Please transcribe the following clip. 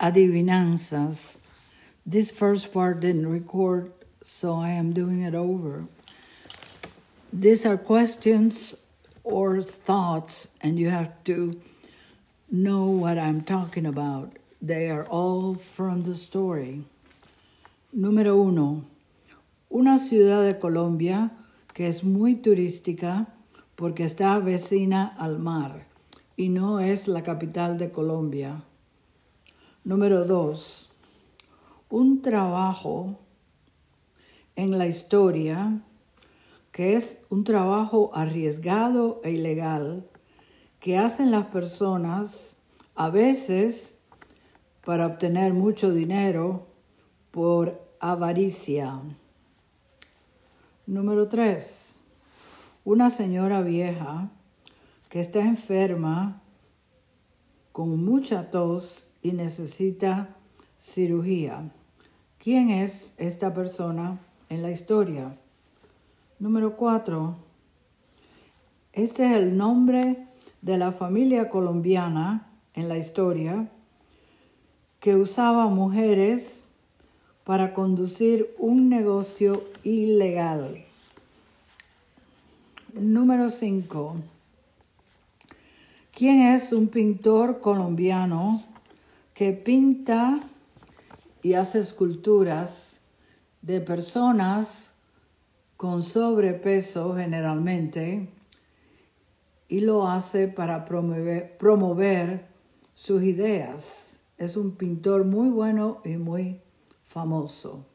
adivinanzas. This first part didn't record, so I am doing it over. These are questions or thoughts, and you have to know what I'm talking about. They are all from the story. Número uno. Una ciudad de Colombia que es muy turística porque está vecina al mar y no es la capital de Colombia. Número dos. Un trabajo en la historia que es un trabajo arriesgado e ilegal que hacen las personas a veces para obtener mucho dinero por avaricia. Número 3. Una señora vieja que está enferma con mucha tos y necesita cirugía. ¿Quién es esta persona en la historia? Número 4. Este es el nombre de la familia colombiana en la historia que usaba mujeres para conducir un negocio ilegal. Número 5. ¿Quién es un pintor colombiano que pinta y hace esculturas de personas con sobrepeso generalmente y lo hace para promover, sus ideas. Es un pintor muy bueno y muy famoso.